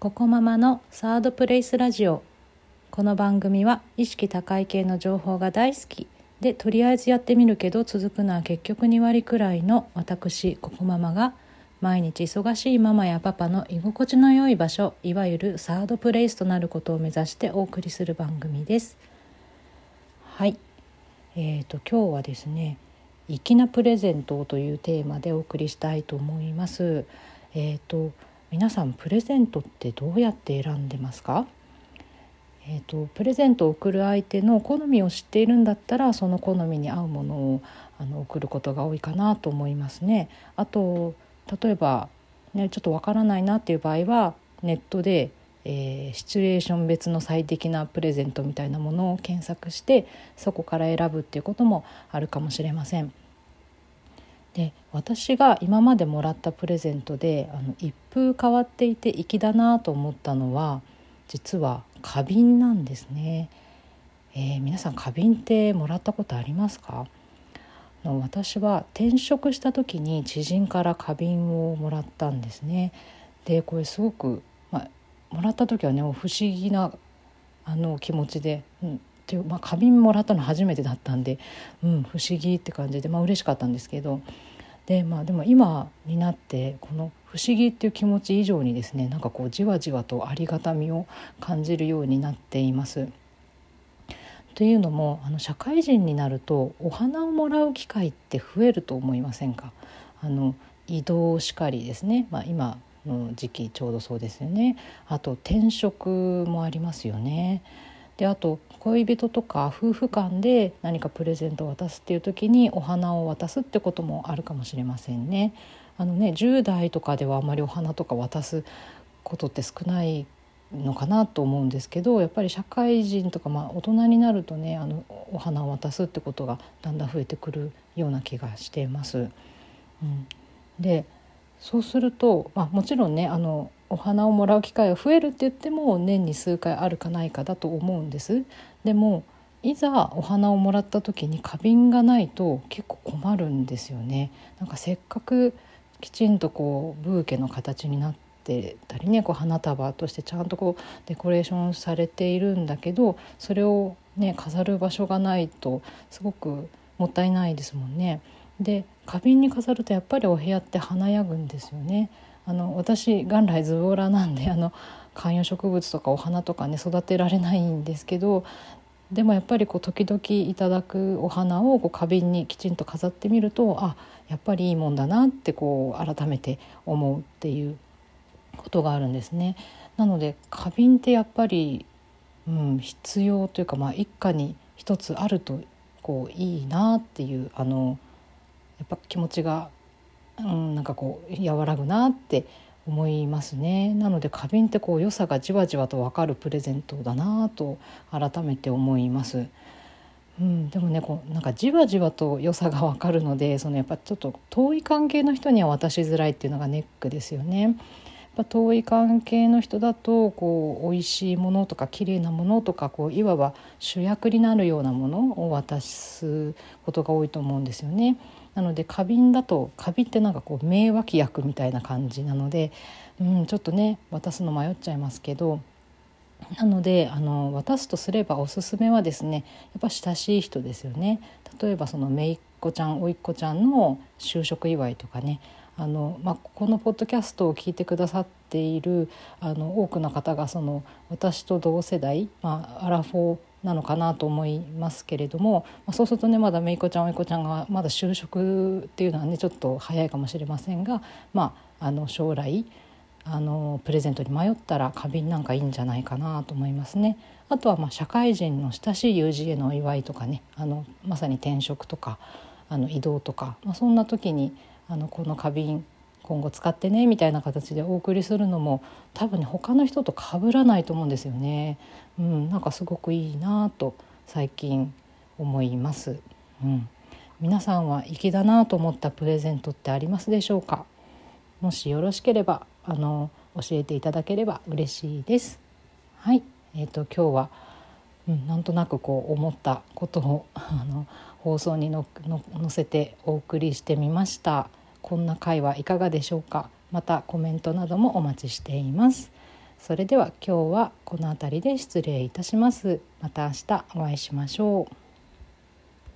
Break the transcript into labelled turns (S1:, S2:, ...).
S1: ココママのサードプレイスラジオ。この番組は意識高い系の情報が大好きでとりあえずやってみるけど続くのは結局2割くらいの私ココママが毎日忙しいママやパパの居心地の良い場所いわゆるサードプレイスとなることを目指してお送りする番組です。はい。えーと今日はですね粋なプレゼントというテーマでお送りしたいと思います。えーと皆さんプレゼントってどうやって選んでますか？えーと、プレゼントを贈る相手の好みを知っているんだったらその好みに合うものをあの贈ることが多いかなと思いますね。あと例えば、ね、ちょっとわからないなっていう場合はネットで、えー、シチュエーション別の最適なプレゼントみたいなものを検索してそこから選ぶっていうこともあるかもしれません。で私が今までもらったプレゼントであの一風変わっていて粋だなと思ったのは実は花瓶なんですね、えー、皆さん花瓶ってもらったことありますか？の私は転職した時に知人から花瓶をもらったんですね。でこれすごく、まあ、もらった時はね不思議なあの気持ちで、うん、っていう、まあ、花瓶もらったの初めてだったんで、うん、不思議って感じで、まあ嬉しかったんですけどで,、まあ、でも今になってこの不思議っていう気持ち以上にですねなんかこうじわじわとありがたみを感じるようになっています。というのもあの社会人になるとお花をもらう機会って増えると思いませんか？あの移動しかりですね、まあ、今の時期ちょうどそうですよねあと転職もありますよね。であと恋人とか夫婦間で何かプレゼントを渡すっていう時にお花を渡すってこともあるかもしれませんね。あのね10代とかではあまりお花とか渡すことって少ないのかなと思うんですけどやっぱり社会人とか、まあ、大人になるとねあのお花を渡すってことがだんだん増えてくるような気がしています。うん、でそうすると、まあ、もちろんねあのお花をもらう機会が増えるって言っても年に数回あるかないかだと思うんです。でもいざお花をもらった時に花瓶がないと結構困るんですよね。なんかせっかくきちんとこうブーケの形になってたりねこう花束としてちゃんとこうデコレーションされているんだけどそれをね飾る場所がないとすごくもったいないですもんね。で花瓶に飾るとやっぱりお部屋って華やぐんですよね。あの私元来ズボラなんであの観葉植物とかお花とかね育てられないんですけどでもやっぱりこう時々いただくお花をこう花瓶にきちんと飾ってみるとあやっぱりいいもんだなってこう改めて思うっていうことがあるんですね。なので花瓶ってやっぱり、うん、必要というか、まあ、一家に一つあるとこういいなっていうあのやっぱ気持ちがうん、なんかこう和らぐなって思いますねなので花瓶ってこう良さがじわじわと分かるプレゼントだなと改めて思います。うん、でもねこうなんかじわじわと良さが分かるのでそのやっぱちょっと遠い関係の人には渡しづらいっていうのがネックですよね。やっぱ遠い関係の人だとこう美味しいものとか綺麗なものとかこういわば主役になるようなものを渡すことが多いと思うんですよね。なので花瓶だと花瓶ってなんかこう名脇役みたいな感じなので、うん、ちょっとね渡すの迷っちゃいますけどなのであの渡すとすればおすすめはですねやっぱ親しい人ですよね。例えばその姪っ子ちゃん甥っ子ちゃんの就職祝いとかねあの、まあ、このポッドキャストを聞いてくださっているあの多くの方がその私と同世代、まあ、アラフォーなのかなと思いますけれども、まあ、そうするとねまだめいこちゃんおいこちゃんがまだ就職っていうのはねちょっと早いかもしれませんが、まあ、あの将来あのプレゼントに迷ったら花瓶なんかいいんじゃないかなと思いますね。あとはまあ社会人の親しい友人へのお祝いとかねあのまさに転職とかあの移動とか、まあ、そんな時にあのこの花瓶今後使ってねみたいな形でお送りするのも多分ね他の人と被らないと思うんですよね。うん、なんかすごくいいなと最近思います。うん、皆さんは粋だなと思ったプレゼントってありますでしょうか？もしよろしければあの教えていただければ嬉しいです。はい、えーと、今日は、うん、なんとなくこう思ったことをあの放送にの載せてお送りしてみました。こんな回はいかがでしょうか？またコメントなどもお待ちしています。それでは今日はこの辺りで失礼いたします。また明日お会いしましょう。